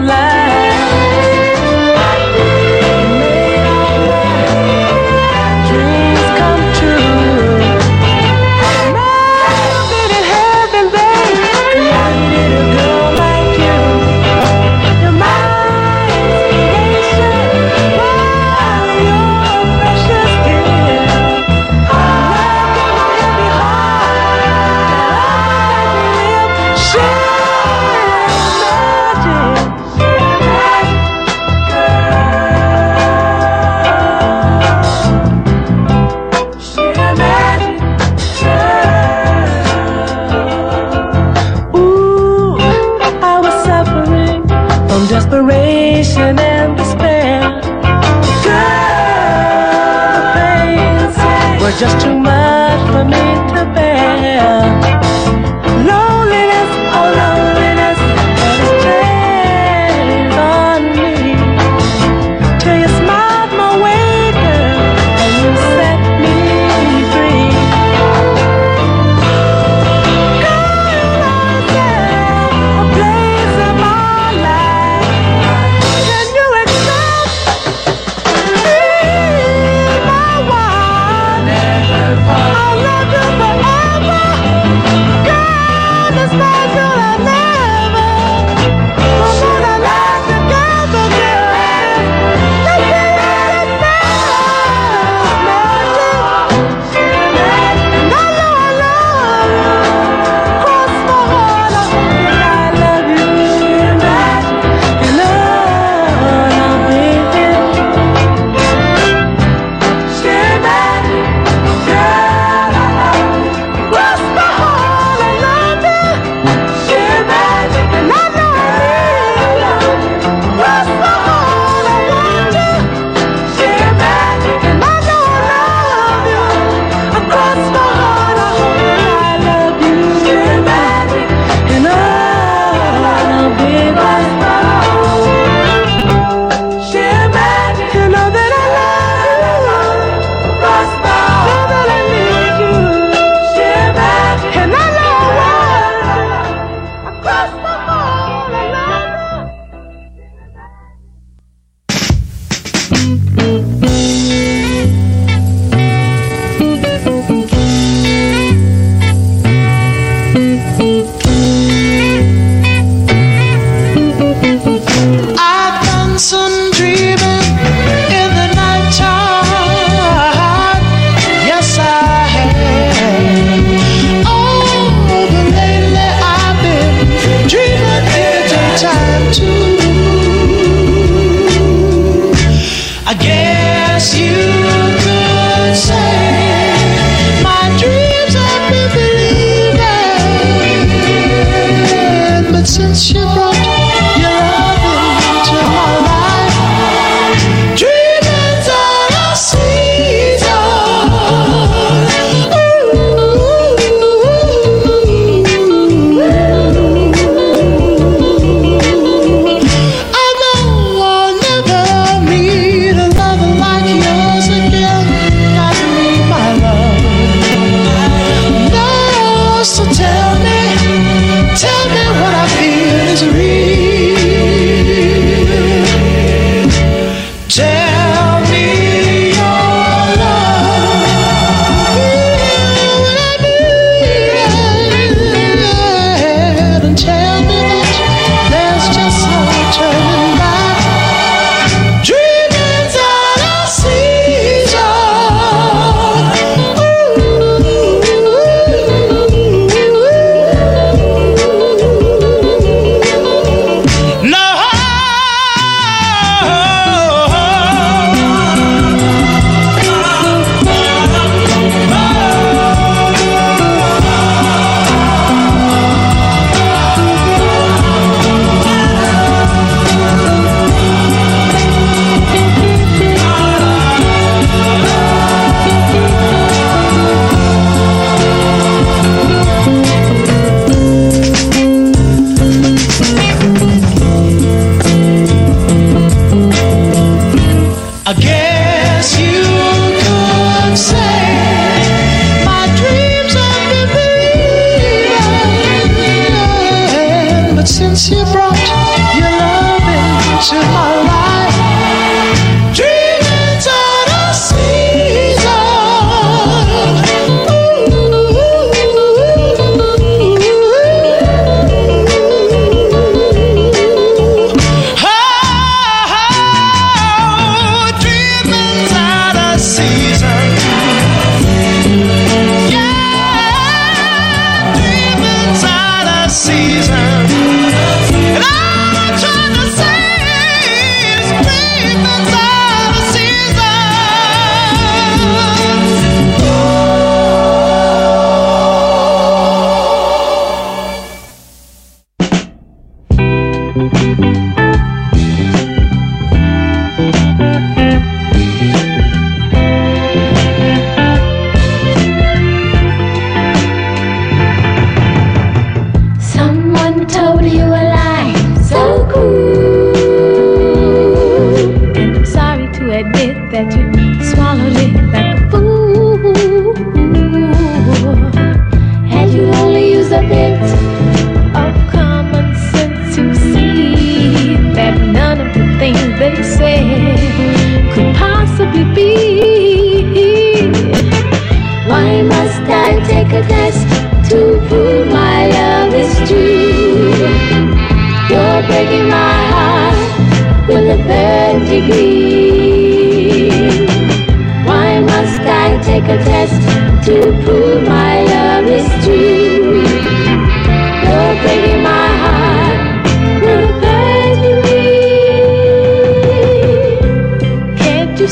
materialize.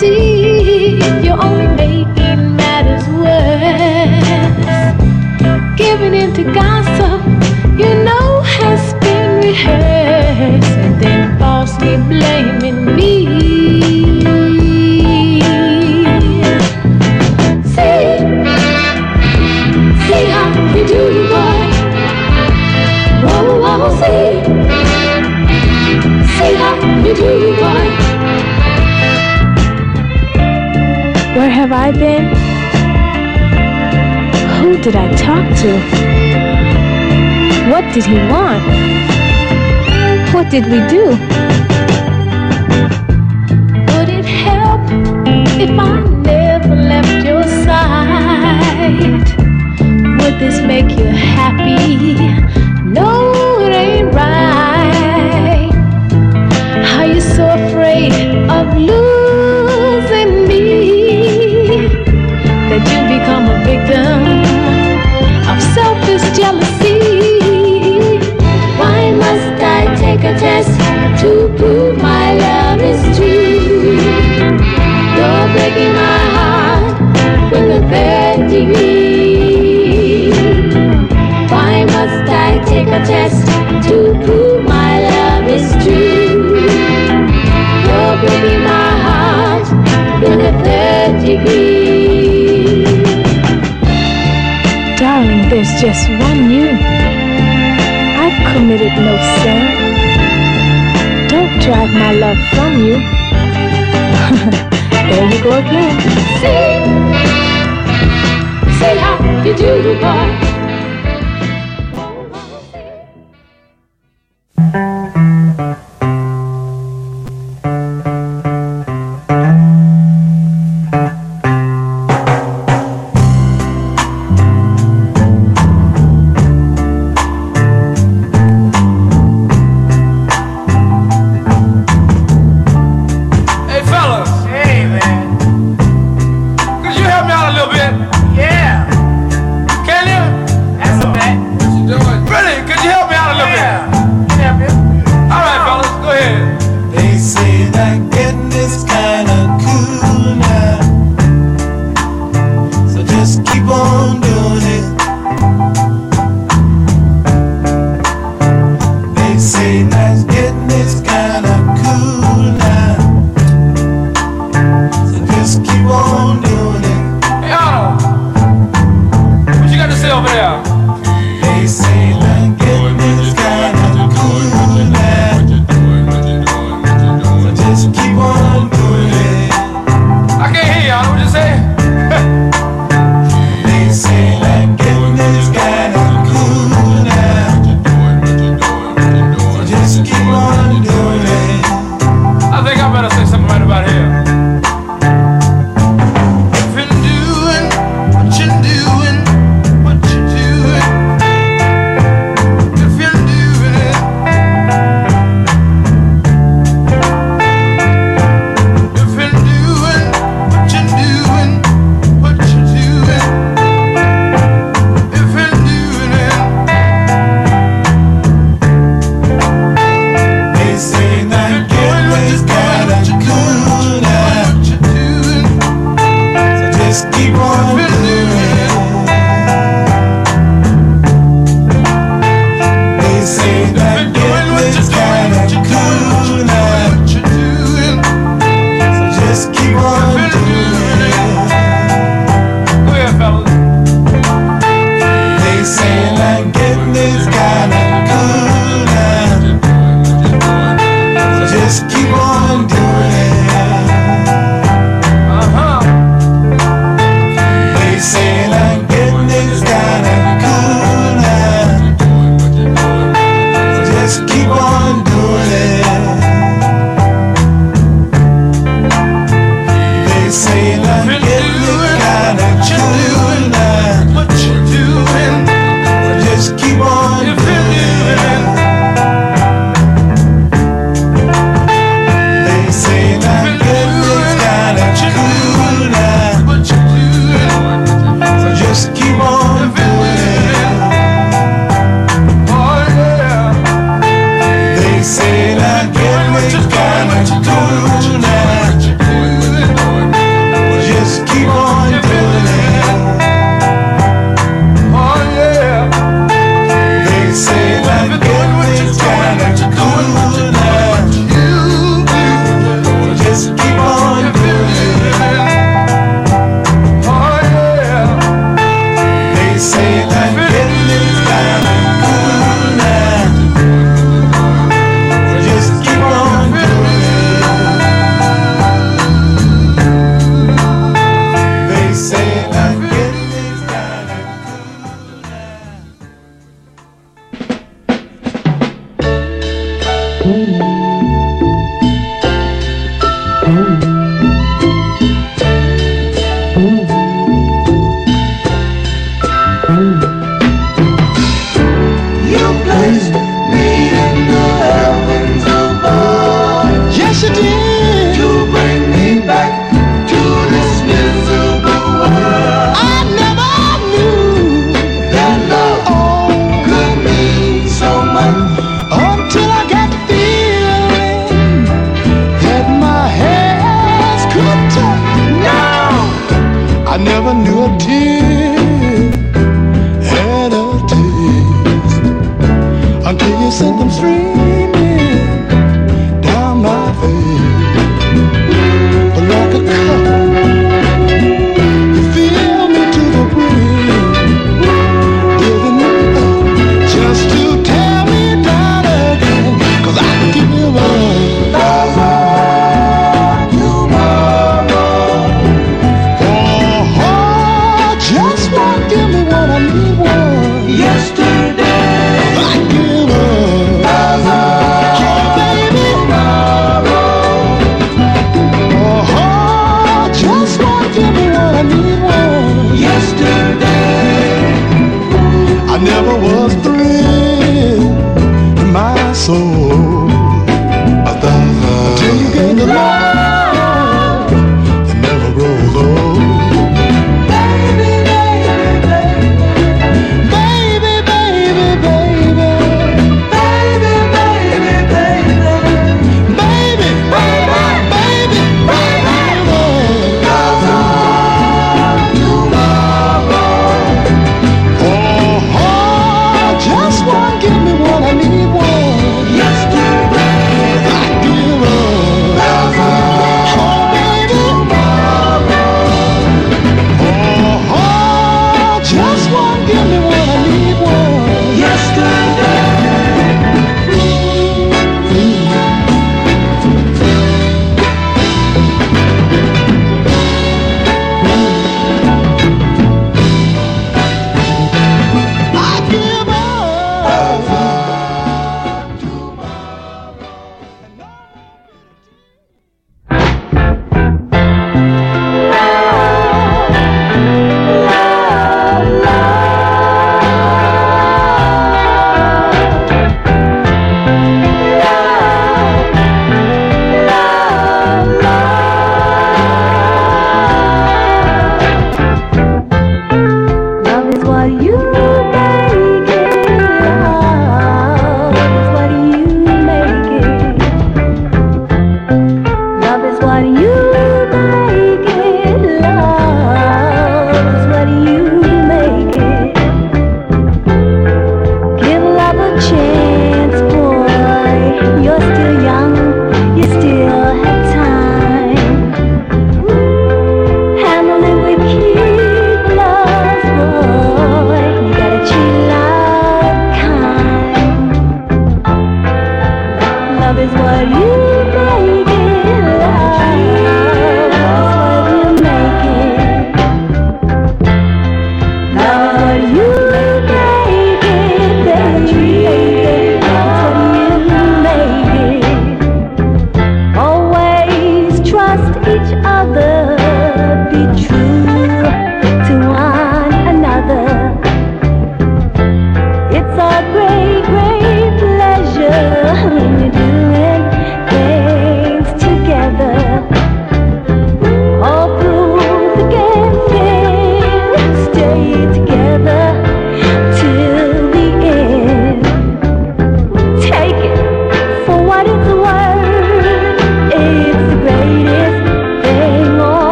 see. did he want? What did we do? Would it help if I never left your side? Would this make you happy? just one you. I've committed no sin. Don't drive my love from you. there you go again. See, see how you do, boy.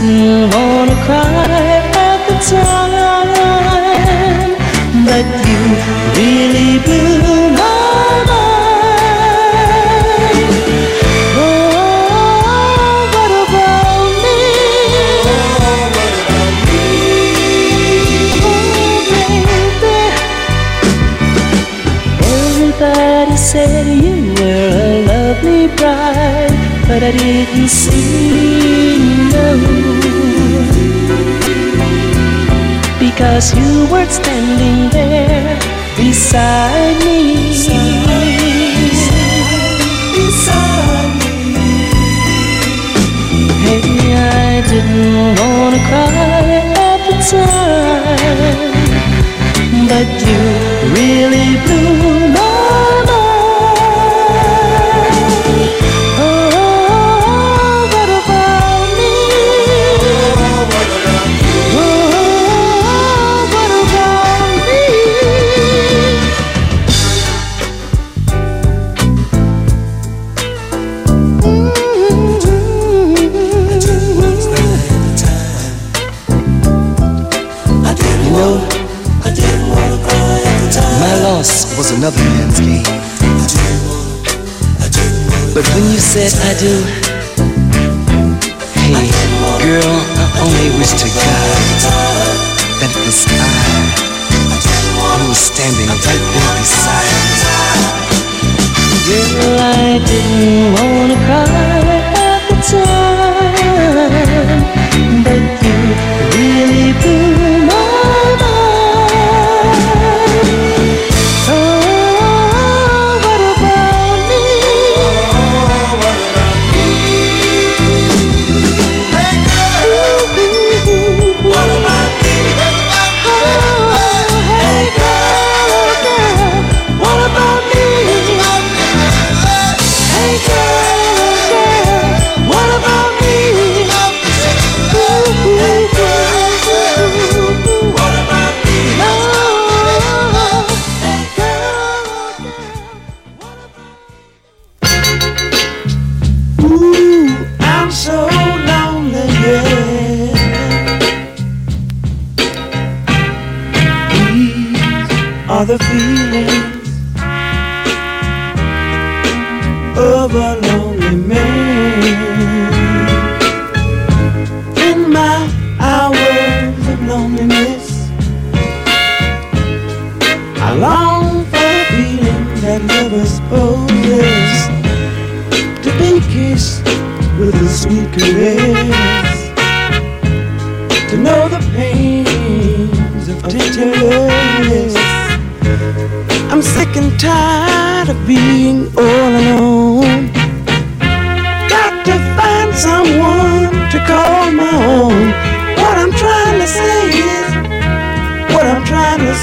didn't wanna cry at the time, but you really blew my mind. Oh, what about me? Oh, baby. Everybody said you were a lovely bride, but I didn't see. Cause you weren't standing there beside me. Beside me. Maybe I didn't wanna cry at the time, but you really blew. do.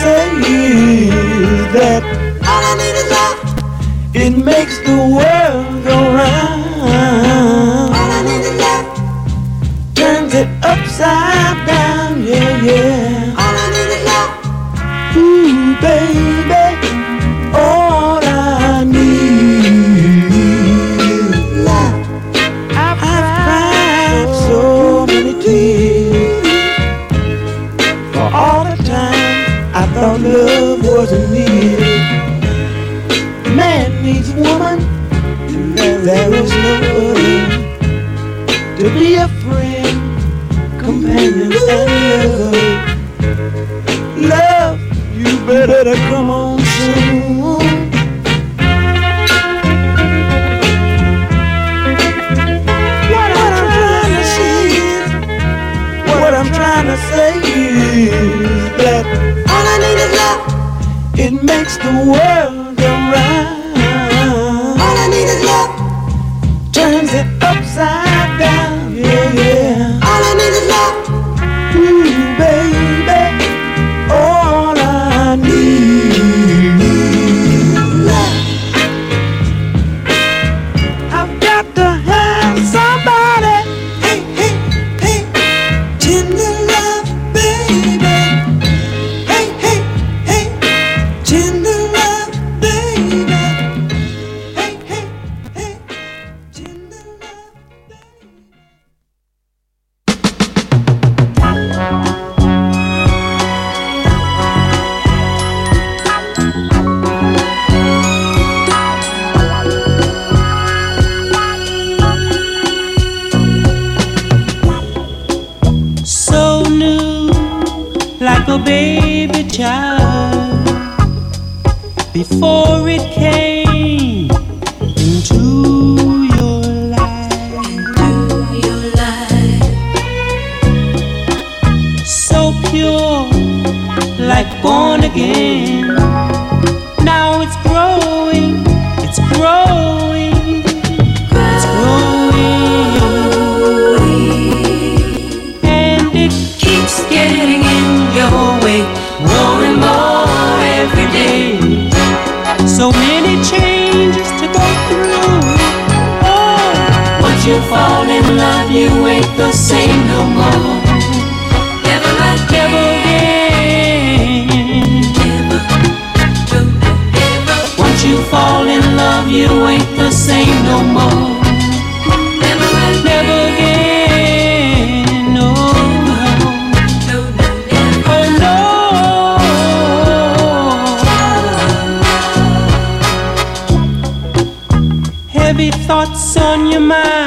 say that all I need is love. It makes the world. you fall in love, you ain't the same no more. Never again. Never again. Never, never. Once you fall in love, you ain't the same no more. Never. Never again. No. Never. Oh, no. Heavy thoughts on your mind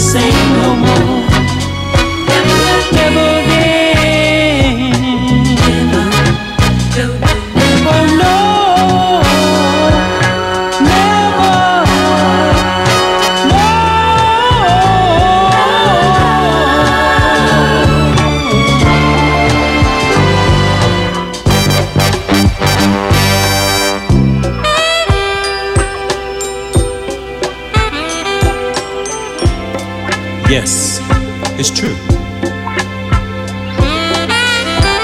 sem. It's true.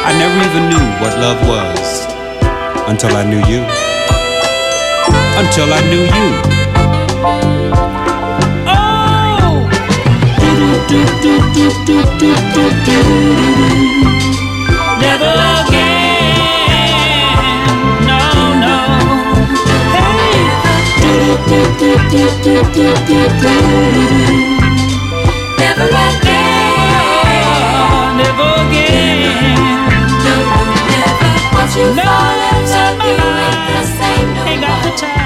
I never even knew what love was until I knew you. Until I knew you. Oh! Never again. No, no. Hey. Never again. you no, ain't the same no ain't more. Got the time.